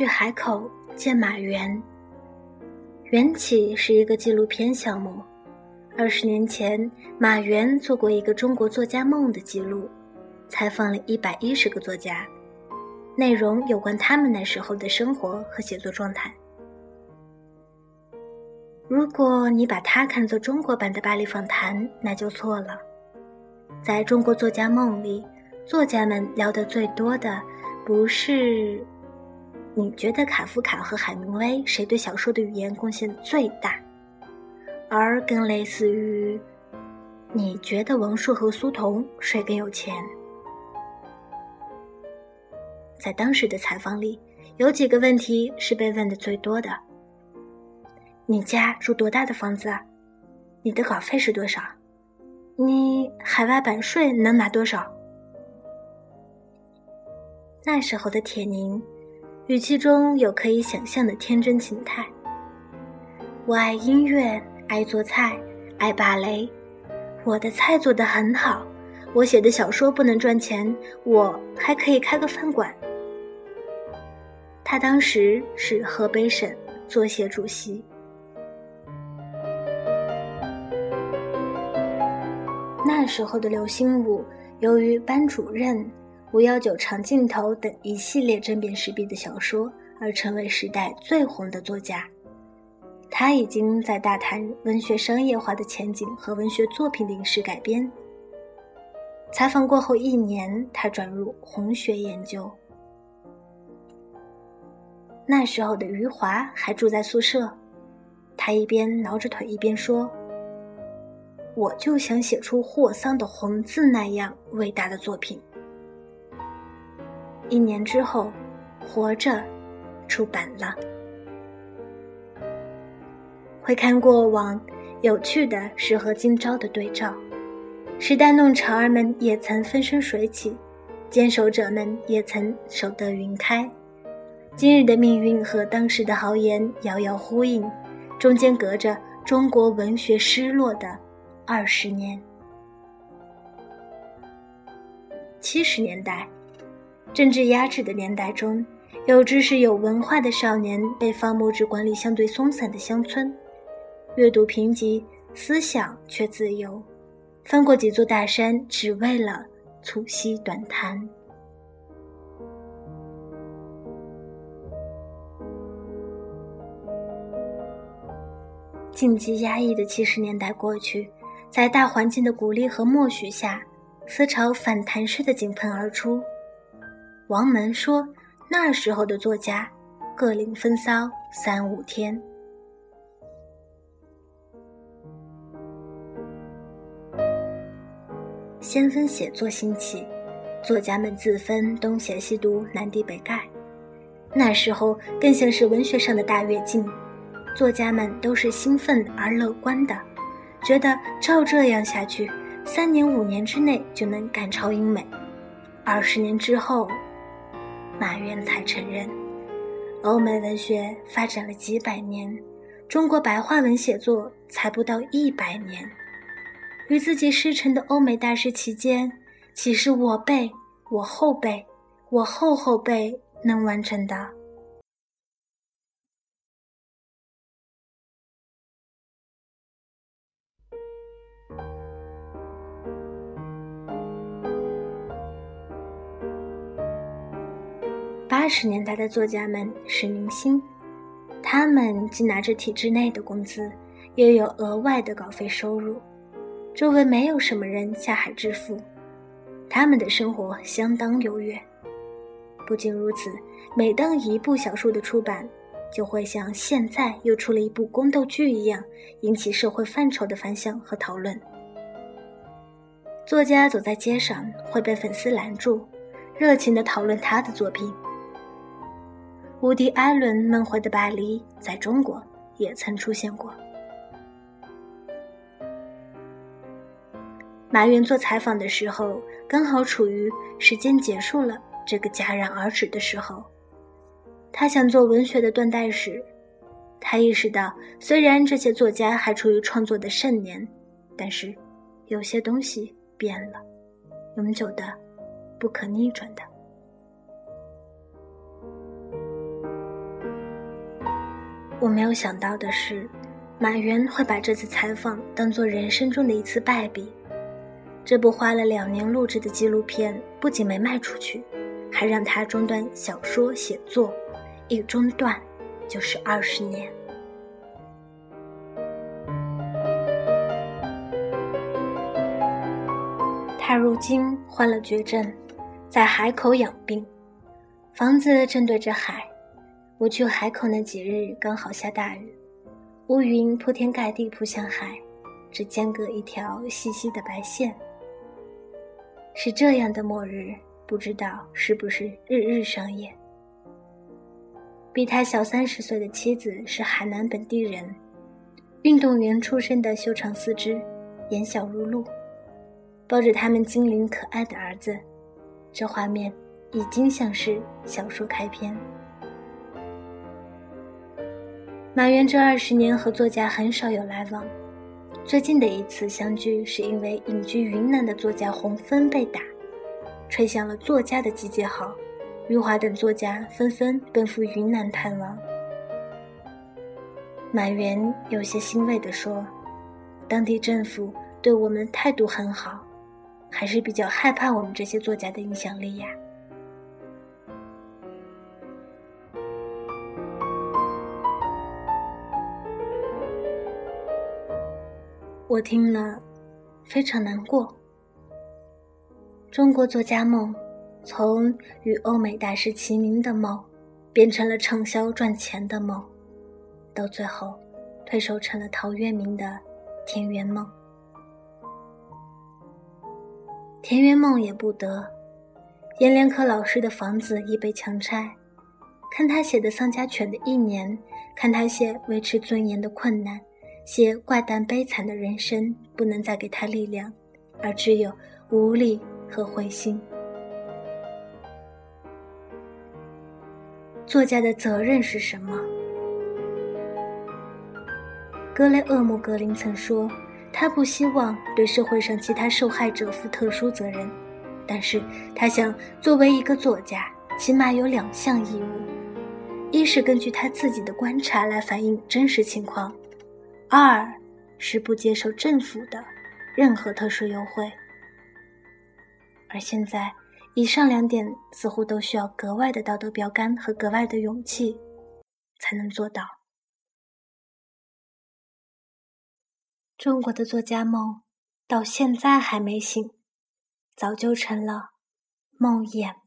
去海口见马原。缘起是一个纪录片项目。二十年前，马原做过一个中国作家梦的记录，采访了一百一十个作家，内容有关他们那时候的生活和写作状态。如果你把它看作中国版的巴黎访谈，那就错了。在中国作家梦里，作家们聊得最多的，不是你觉得卡夫卡和海明威谁对小说的语言贡献最大，而更类似于你觉得王朔和苏童谁更有钱。在当时的采访里，有几个问题是被问的最多的。你家住多大的房子？你的稿费是多少？你海外版税能拿多少？那时候的铁凝，语气中有可以想象的天真情态。我爱音乐，爱做菜，爱芭蕾。我的菜做得很好。我写的小说不能赚钱，我还可以开个饭馆。他当时是河北省作协主席。那时候的刘心武，由于《班主任》《五幺九长镜头》等一系列针砭时弊的小说，而成为时代最红的作家。他已经在大谈文学商业化的前景和文学作品的影视改编。采访过后一年，他转入红学研究。那时候的余华还住在宿舍，他一边挠着腿一边说。我就想写出霍桑的《红字》那样伟大的作品。一年之后，《活着》出版了。回看过往，有趣的是和今朝的对照。时代弄潮儿们也曾风生水起，坚守者们也曾守得云开。今日的命运和当时的豪言遥遥呼应，中间隔着中国文学失落的。二十年，七十年代，政治压制的年代中，有知识、有文化的少年被放牧至管理相对松散的乡村，阅读贫瘠，思想却自由，翻过几座大山，只为了促膝短谈。禁忌压抑的七十年代过去。在大环境的鼓励和默许下，思潮反弹式的井喷而出。王蒙说：“那时候的作家，各领风骚三五天。”先锋写作兴起，作家们自分东写西读，南帝北丐。那时候更像是文学上的大跃进，作家们都是兴奋而乐观的。觉得照这样下去，三年五年之内就能赶超英美。二十年之后，马原才承认，欧美文学发展了几百年，中国白话文写作才不到一百年。与自己师承的欧美大师期间，岂是我辈、我后辈、我后后辈能完成的？八十年代的作家们是明星，他们既拿着体制内的工资，又有额外的稿费收入，周围没有什么人下海致富，他们的生活相当优越。不仅如此，每当一部小说的出版，就会像现在又出了一部宫斗剧一样，引起社会范畴的反响和讨论。作家走在街上会被粉丝拦住，热情地讨论他的作品。伍迪·艾伦梦回的巴黎，在中国也曾出现过。马云做采访的时候，刚好处于时间结束了这个戛然而止的时候。他想做文学的断代史。他意识到，虽然这些作家还处于创作的盛年，但是有些东西变了，永久的，不可逆转的。我没有想到的是，马云会把这次采访当做人生中的一次败笔。这部花了两年录制的纪录片不仅没卖出去，还让他中断小说写作，一中断就是二十年。他如今患了绝症，在海口养病，房子正对着海。我去海口那几日刚好下大雨，乌云铺天盖地扑向海，只间隔一条细细的白线。是这样的末日，不知道是不是日日上演。比他小三十岁的妻子是海南本地人，运动员出身的修长四肢，眼小如鹿，抱着他们精灵可爱的儿子，这画面已经像是小说开篇。马原这二十年和作家很少有来往，最近的一次相聚是因为隐居云南的作家洪芬被打，吹响了作家的集结号，余华等作家纷纷奔赴云南探望。马原有些欣慰地说：“当地政府对我们态度很好，还是比较害怕我们这些作家的影响力呀。”我听了，非常难过。中国作家梦，从与欧美大师齐名的梦，变成了畅销赚钱的梦，到最后，退守成了陶渊明的田园梦。田园梦也不得，阎连科老师的房子已被强拆，看他写的《丧家犬》的一年，看他写维持尊严的困难。些怪诞悲惨的人生，不能再给他力量，而只有无力和灰心。作家的责任是什么？格雷厄姆格林曾说，他不希望对社会上其他受害者负特殊责任，但是他想，作为一个作家，起码有两项义务：一是根据他自己的观察来反映真实情况。二是不接受政府的任何特殊优惠，而现在以上两点似乎都需要格外的道德标杆和格外的勇气才能做到。中国的作家梦到现在还没醒，早就成了梦魇